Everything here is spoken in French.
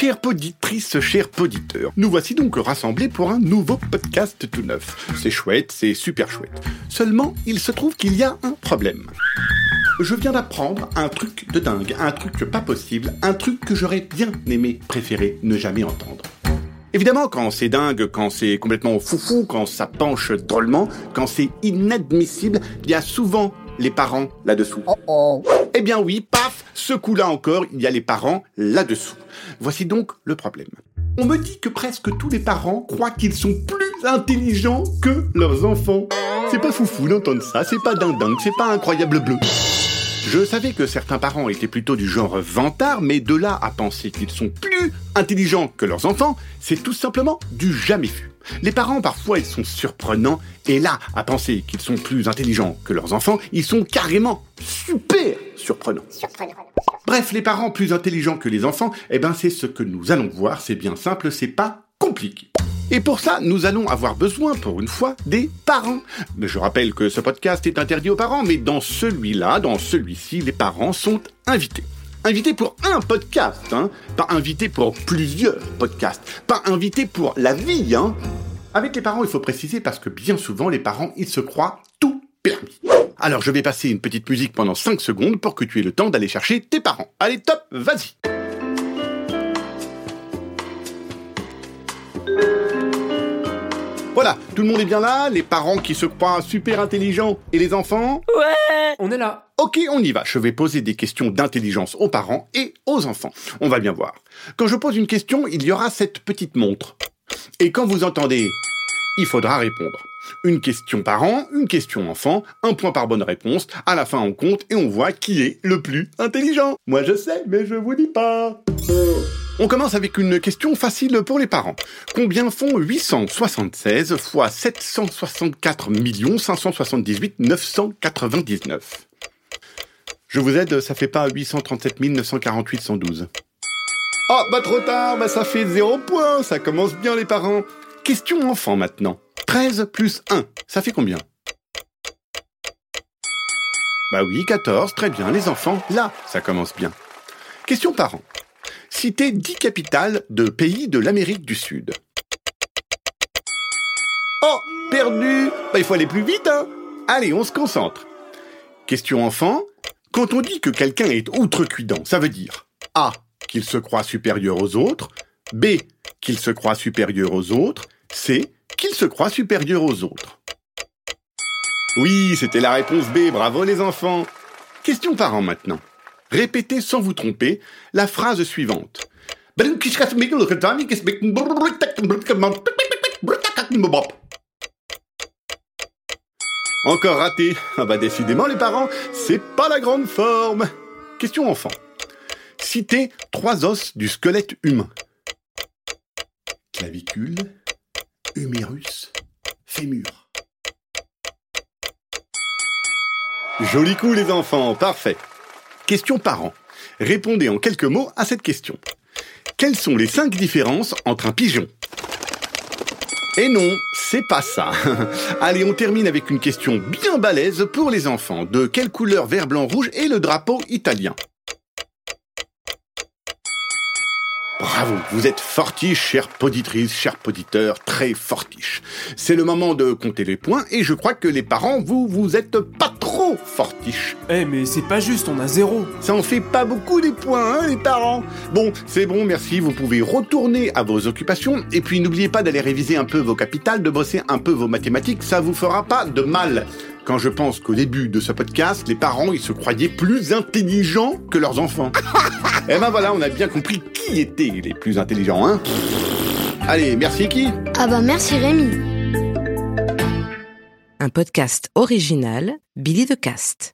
Chères poditrices, chers poditeurs, nous voici donc rassemblés pour un nouveau podcast tout neuf. C'est chouette, c'est super chouette. Seulement, il se trouve qu'il y a un problème. Je viens d'apprendre un truc de dingue, un truc pas possible, un truc que j'aurais bien aimé préférer ne jamais entendre. Évidemment, quand c'est dingue, quand c'est complètement foufou, quand ça penche drôlement, quand c'est inadmissible, il y a souvent les parents là-dessous. Eh bien oui, paf, ce coup-là encore, il y a les parents là-dessous. Voici donc le problème. On me dit que presque tous les parents croient qu'ils sont plus intelligents que leurs enfants. C'est pas foufou d'entendre ça, c'est pas dingue, c'est pas incroyable bleu. Je savais que certains parents étaient plutôt du genre vantard, mais de là à penser qu'ils sont plus intelligents que leurs enfants, c'est tout simplement du jamais vu. Les parents, parfois, ils sont surprenants, et là, à penser qu'ils sont plus intelligents que leurs enfants, ils sont carrément super surprenants. Bref, les parents plus intelligents que les enfants, eh ben, c'est ce que nous allons voir, c'est bien simple, c'est pas compliqué. Et pour ça, nous allons avoir besoin, pour une fois, des parents. Je rappelle que ce podcast est interdit aux parents, mais dans celui-là, dans celui-ci, les parents sont invités. Invités pour un podcast, hein. Pas invités pour plusieurs podcasts. Pas invités pour la vie, hein. Avec les parents, il faut préciser parce que bien souvent, les parents, ils se croient tout permis. Alors, je vais passer une petite musique pendant 5 secondes pour que tu aies le temps d'aller chercher tes parents. Allez, top, vas-y. Voilà, tout le monde est bien là, les parents qui se croient super intelligents et les enfants Ouais On est là. Ok, on y va. Je vais poser des questions d'intelligence aux parents et aux enfants. On va bien voir. Quand je pose une question, il y aura cette petite montre. Et quand vous entendez, il faudra répondre. Une question par an, une question enfant, un point par bonne réponse. À la fin, on compte et on voit qui est le plus intelligent. Moi, je sais, mais je vous dis pas. On commence avec une question facile pour les parents. Combien font 876 fois 764 578 999 Je vous aide, ça fait pas 837 948 112. Oh, bah trop tard, bah ça fait 0 points, ça commence bien les parents. Question enfant maintenant. 13 plus 1, ça fait combien? Bah oui, 14, très bien les enfants, là, ça commence bien. Question parents. Citez 10 capitales de pays de l'Amérique du Sud. Oh, perdu Bah il faut aller plus vite, hein Allez, on se concentre. Question enfant. Quand on dit que quelqu'un est outrecuidant, ça veut dire A. qu'il se croit supérieur aux autres, B. qu'il se croit supérieur aux autres, C. qu'il se croit supérieur aux autres. Oui, c'était la réponse B, bravo les enfants. Question parents maintenant. Répétez sans vous tromper la phrase suivante. Encore raté. Ah bah décidément les parents, c'est pas la grande forme. Question enfant. Citez trois os du squelette humain. Clavicule, humérus, fémur. Joli coup les enfants, parfait. Question parents. Répondez en quelques mots à cette question. Quelles sont les cinq différences entre un pigeon? Et non, c'est pas ça. Allez, on termine avec une question bien balèze pour les enfants. De quelle couleur vert, blanc, rouge est le drapeau italien? Bravo, vous êtes fortiche, chère poditrice, chers poditeurs, très fortiche. C'est le moment de compter les points et je crois que les parents, vous, vous êtes pas fortiche. Eh mais c'est pas juste, on a zéro. Ça en fait pas beaucoup des points, hein, les parents Bon, c'est bon, merci, vous pouvez retourner à vos occupations et puis n'oubliez pas d'aller réviser un peu vos capitales, de bosser un peu vos mathématiques, ça vous fera pas de mal quand je pense qu'au début de ce podcast, les parents, ils se croyaient plus intelligents que leurs enfants. Eh ben voilà, on a bien compris qui étaient les plus intelligents, hein Allez, merci qui Ah bah merci Rémi. Un podcast original, Billy de Cast.